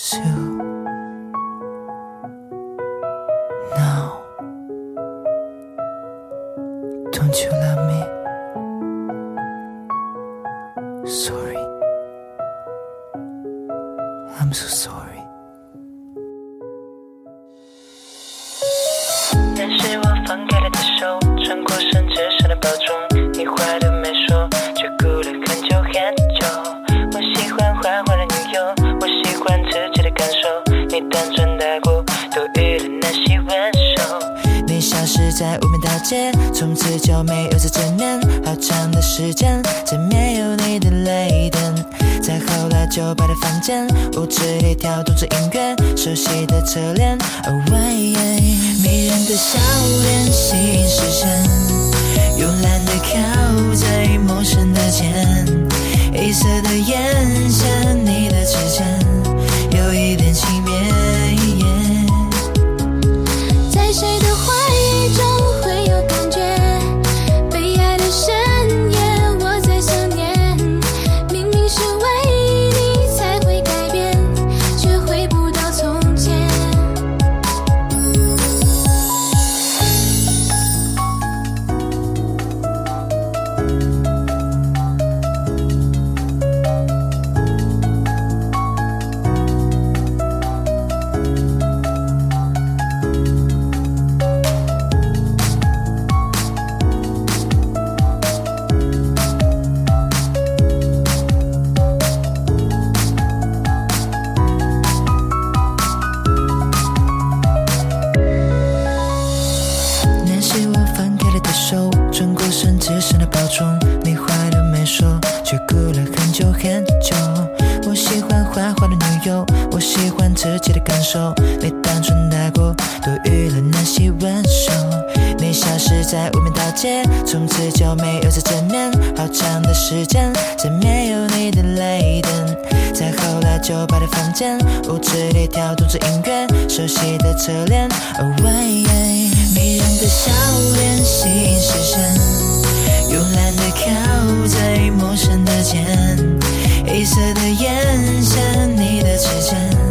笑靠在陌生的肩，黑色的眼线，你的指尖。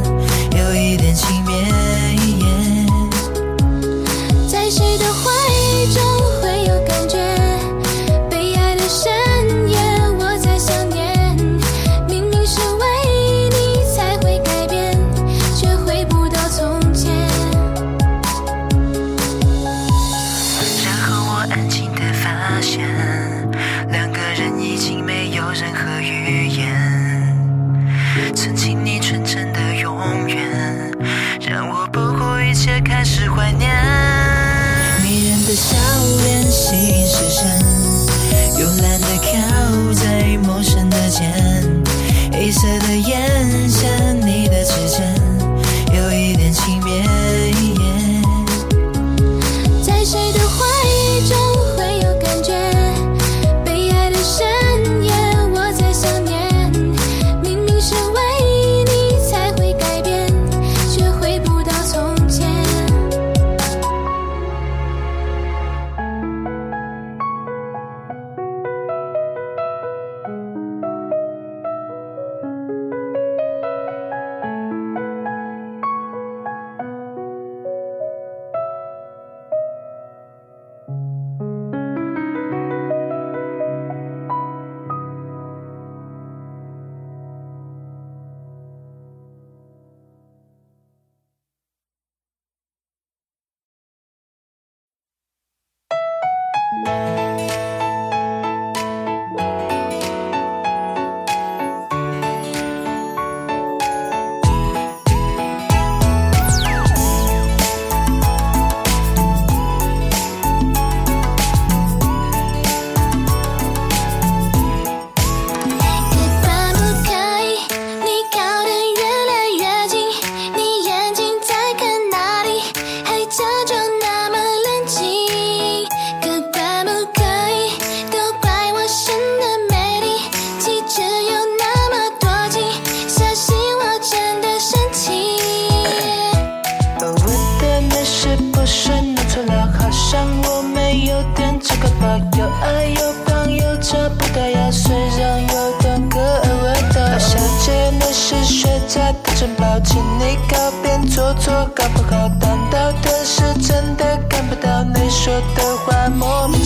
城抱请你，靠边坐坐，搞不好当到的是真的看不到你说的话，莫名。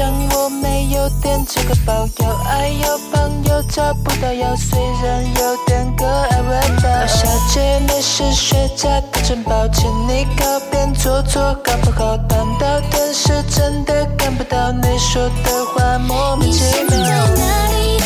像我没有点这个包，要爱有朋友找不到，药虽然有点可爱味道。小姐，你是学渣，不准抱歉。你靠边坐坐，搞不好当到电视真的看不到你说的话，莫名其妙。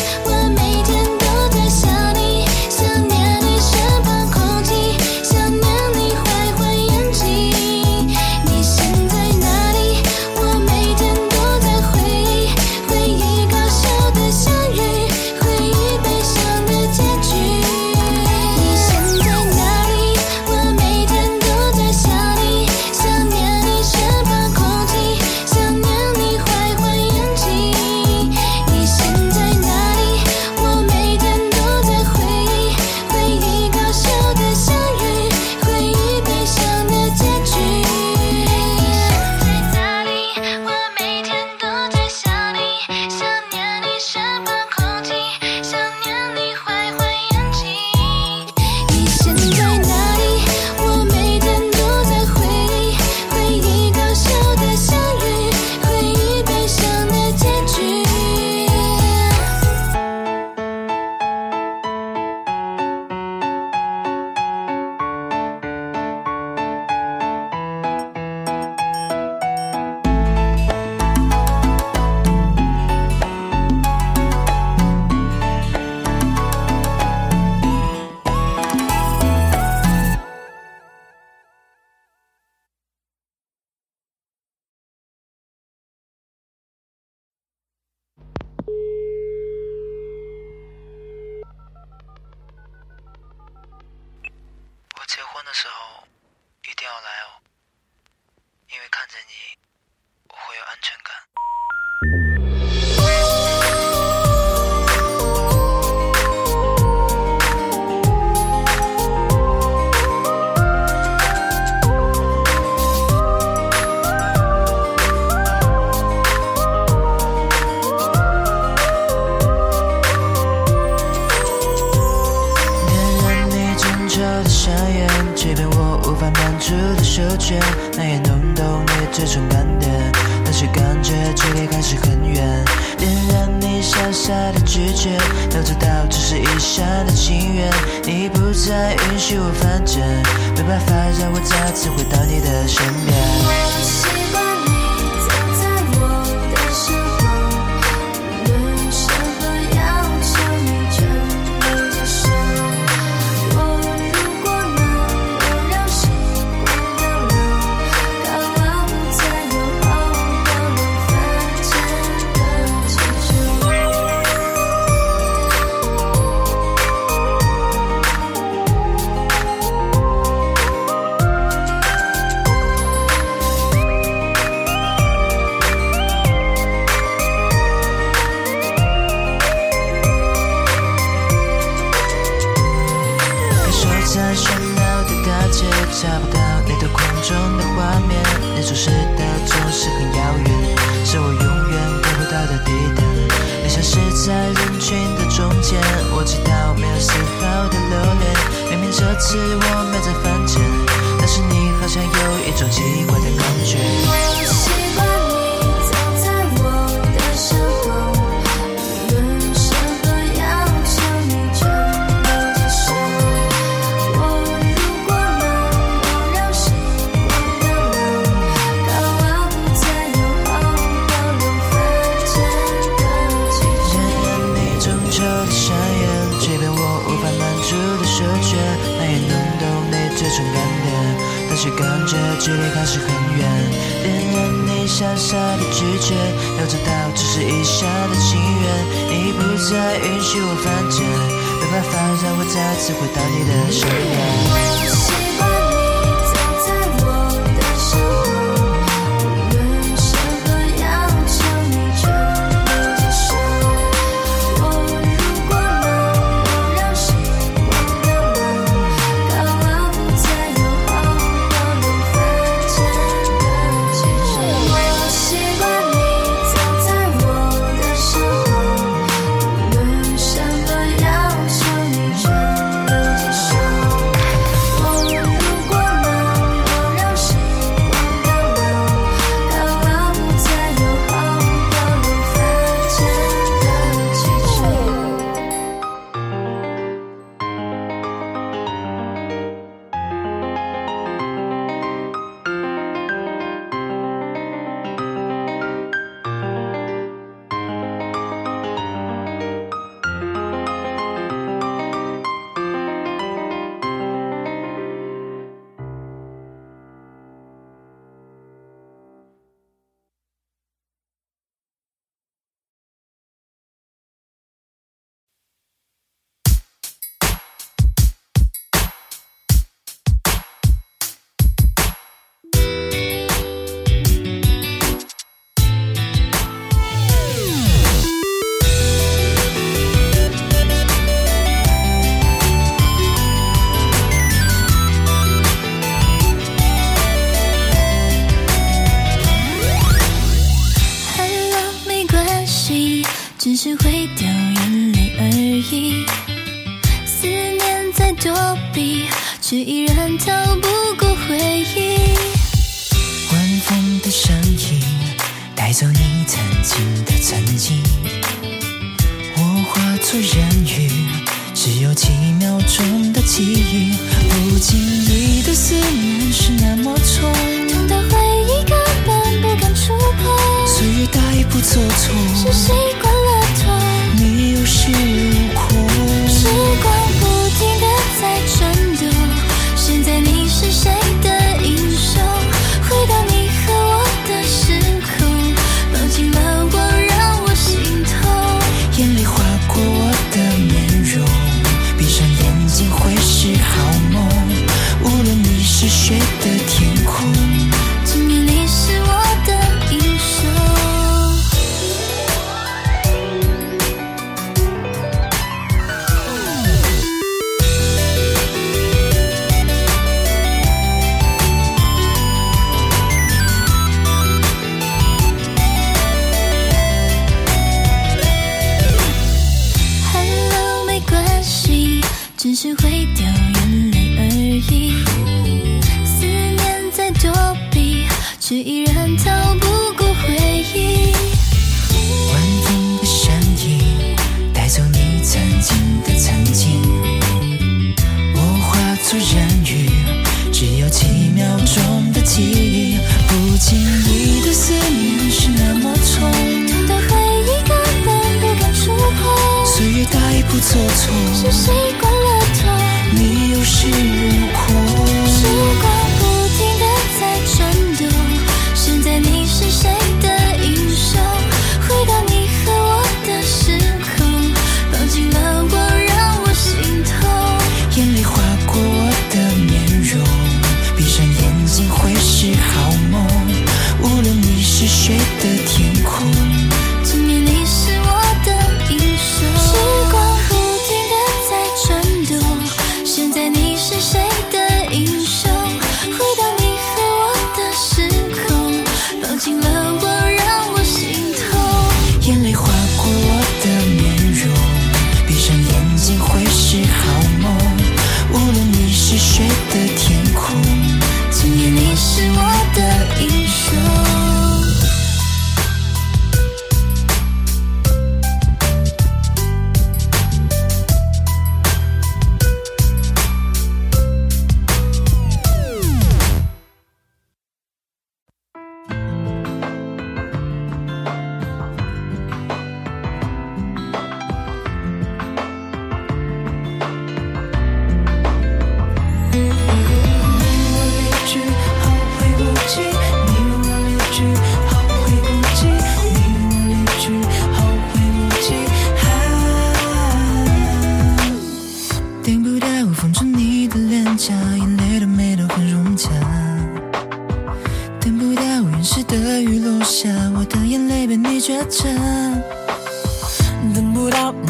那也弄懂你这种感觉，那些感觉距离开始很远，点燃你傻傻的拒绝，要做到只是一厢的情愿，你不再允许我犯贱，没办法让我再次回到你的身边。是我们在再次回到你的身边。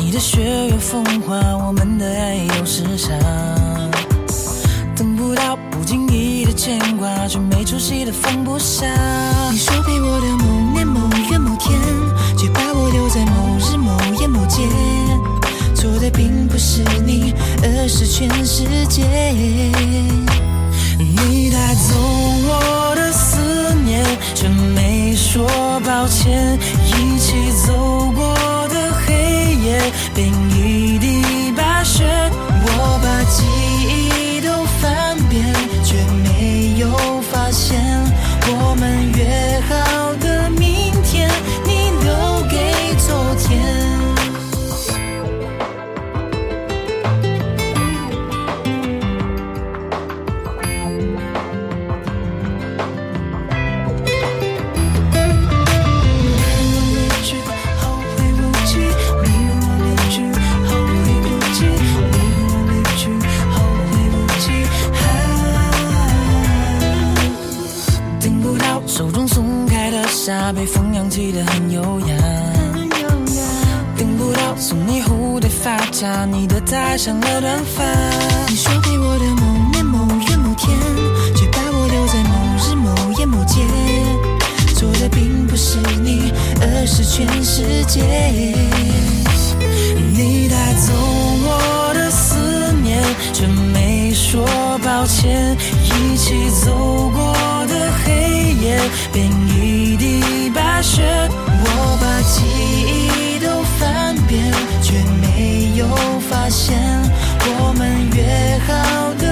你的血有风化，我们的爱有时差。等不到不经意的牵挂，却没出息的放不下。你说陪我的某年某月某天，却把我留在某日某夜某街。错的并不是你，而是全世界。你带走我的思念，却没说抱歉。一起走过夜，变一地白雪。我把记忆都翻遍，却没有发现我们约好的被风扬起的很优雅。等不到送你蝴蝶发卡，你的戴上了短发。你说给我的某年某月某天，却把我留在某日某夜某街。错的并不是你，而是全世界。你带走我的思念，却没说抱歉。一起走过变一地白雪。我把记忆都翻遍，却没有发现我们约好的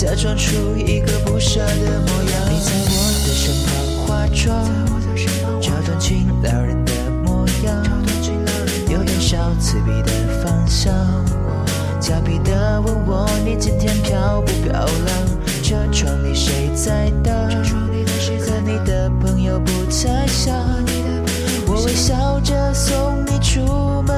假装出一个不舍的模样？你在我的身旁化妆，这短裙撩人的模样，有点小刺鼻的方向。调皮的问我你今天漂不漂亮？车窗里谁在等？和你的朋友不太像。我微笑着送你出门，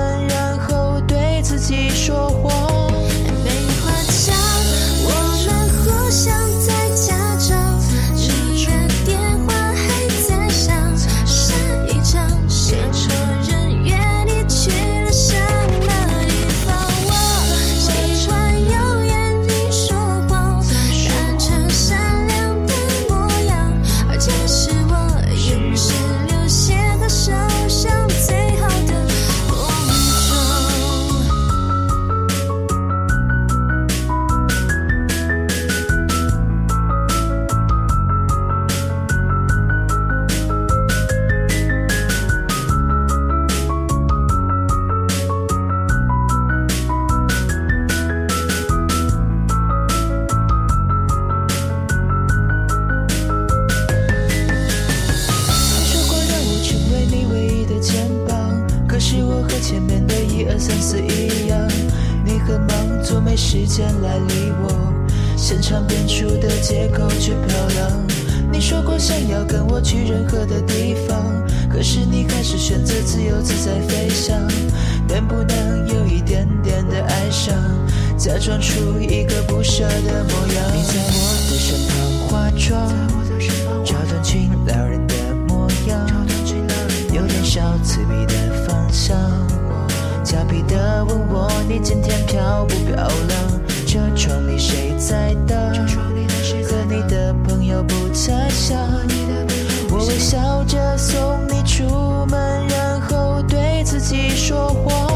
借口去漂亮，你说过想要跟我去任何的地方，可是你还是选择自由自在飞翔。能不能有一点点的哀伤，假装出一个不舍的模样？你在我的身旁，化妆，找短裙撩人的模样。有点小刺鼻的芳香，调皮的问我，你今天漂不漂亮？车窗里谁在等？你的朋友不太傻我微笑着送你出门然后对自己说谎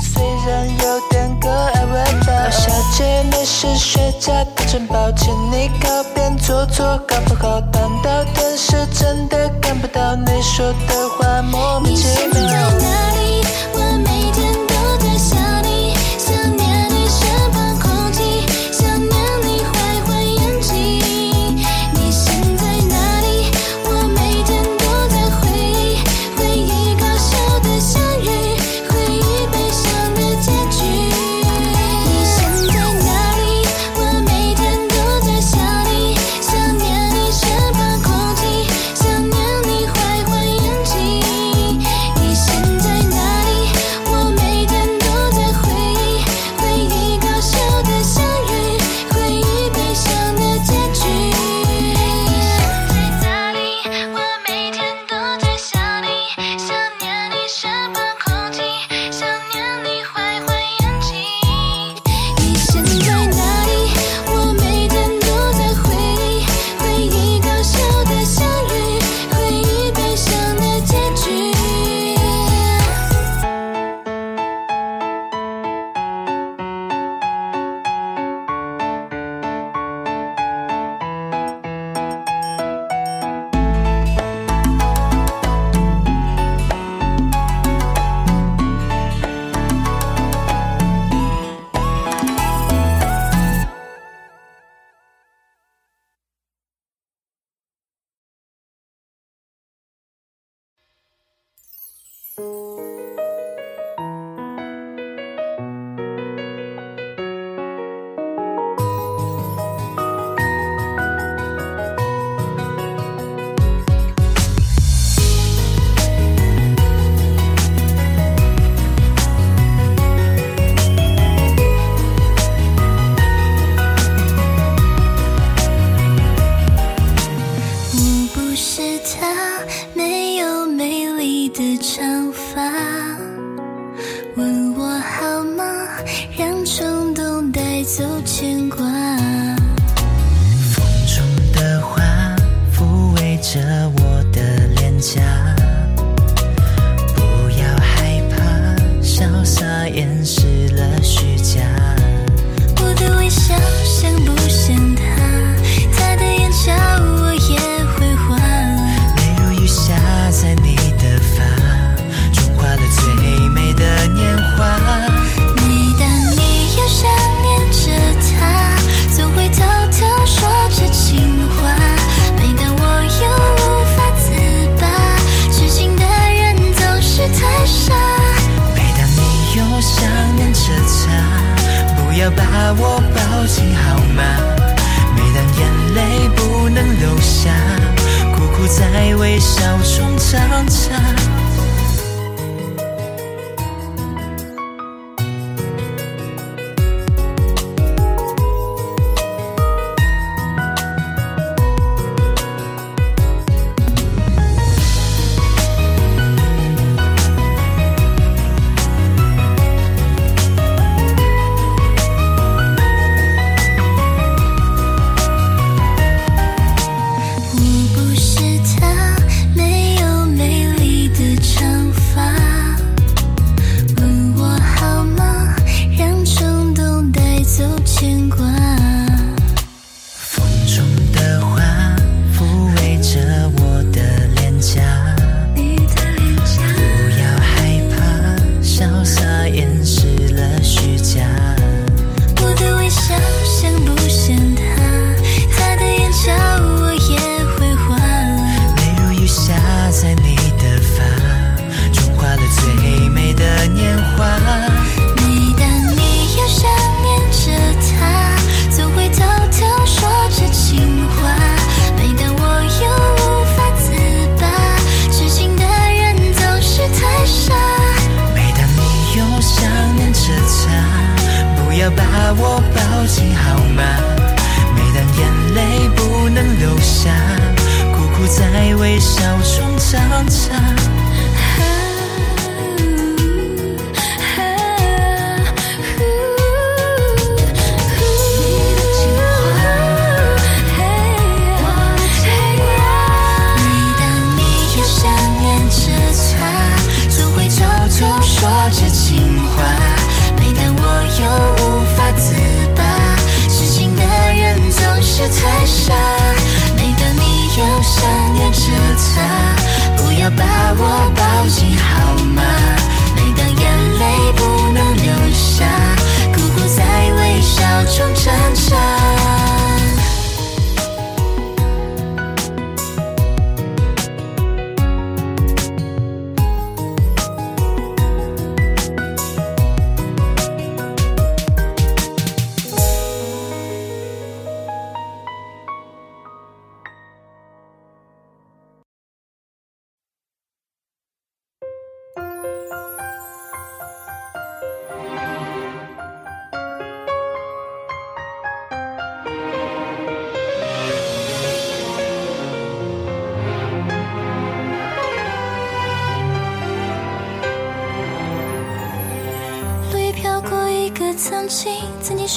虽然有点可爱味道，小姐你是学家，保证抱歉你靠边坐坐，搞不好等到顿时真的看不到你说的话么？把我抱紧好吗？每当眼泪不能流下苦苦在微笑中挣扎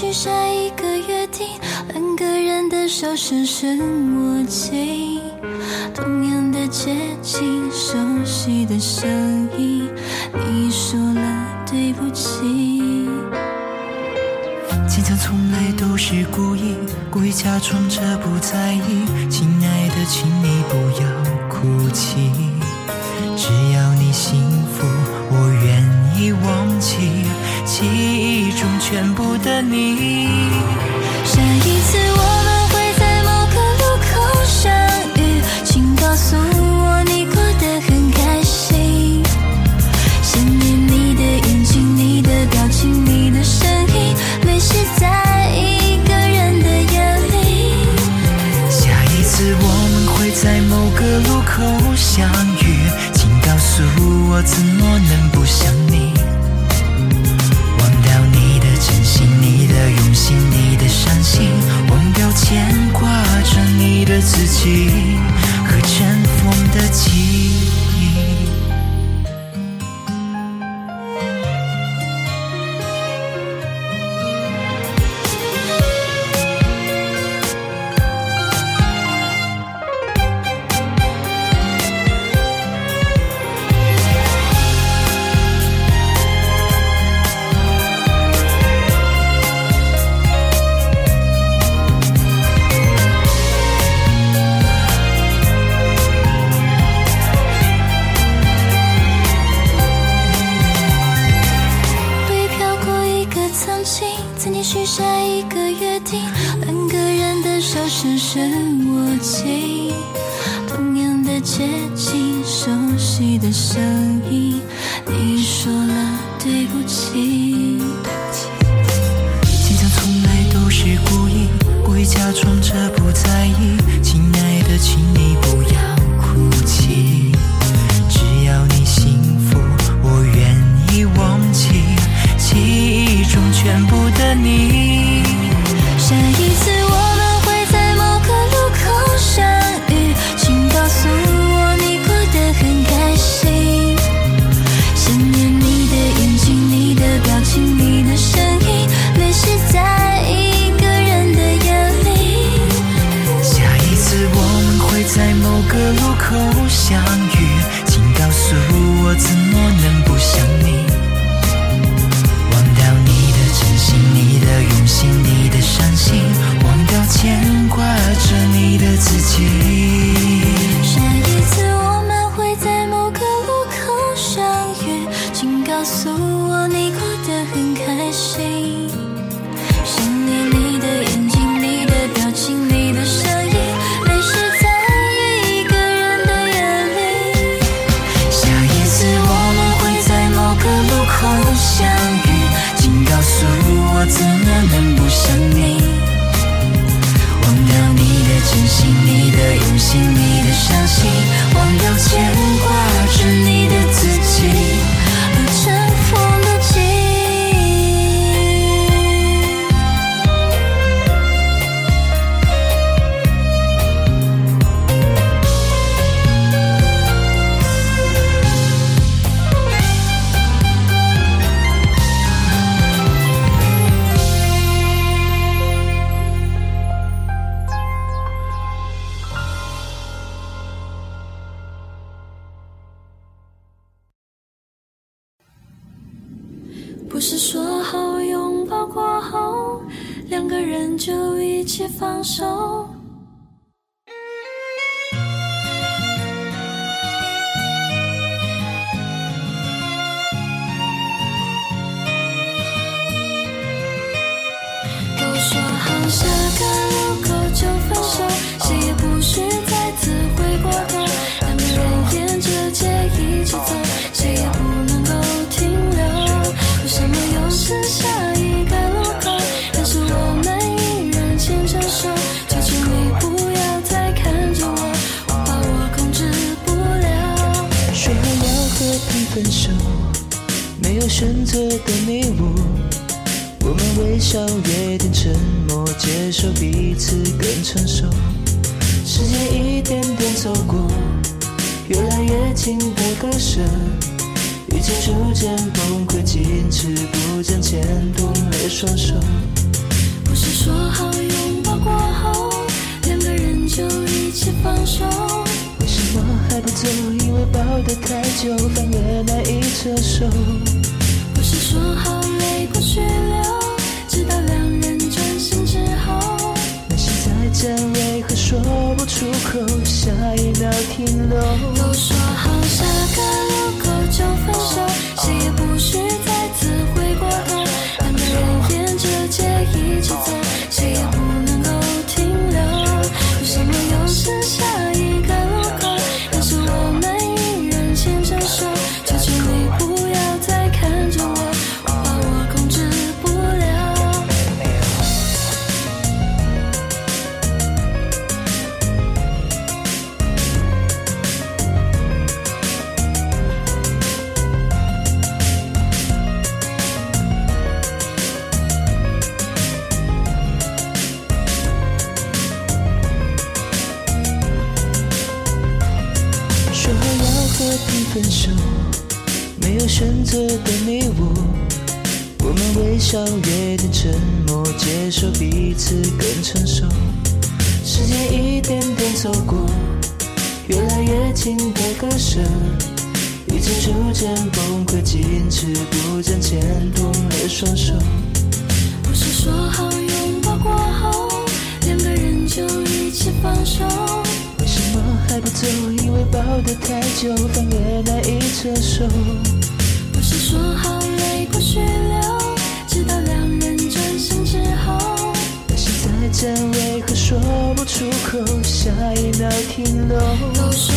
许下一个约定两个人的手深深握紧同样的街景熟悉的声音你说了对不起。坚强从来都是故意故意假装着不在意。亲爱的请你不要哭泣只要你幸福我愿意忘记。记忆中全部的你。下一次我手深深握紧同样的街景熟悉的声音你下个路口就分手，谁也不许再次回过头。两个人沿着街一起走，谁也不能够停留。为什么又是下一个路口？但是我们依然牵着手。求求你不要再看着我，我怕我控制不了。说好要和平分手，没有选择的你我，微笑约定沉默，接受彼此更成熟。时间一点点走过，越来越近的割舍，已经逐渐崩溃，坚持不向前，动了双手。不是说好拥抱过后，两个人就一起放手。为什么还不走？因为抱得太久，反而难以承受。不是说好泪过去流，心再真，为何说不出口？下一秒停留。都说好下个路口就得太久，翻越难以承受。不是说好泪过去流，直到两人转身之后。但是再见，为何说不出口？下一秒停留。都说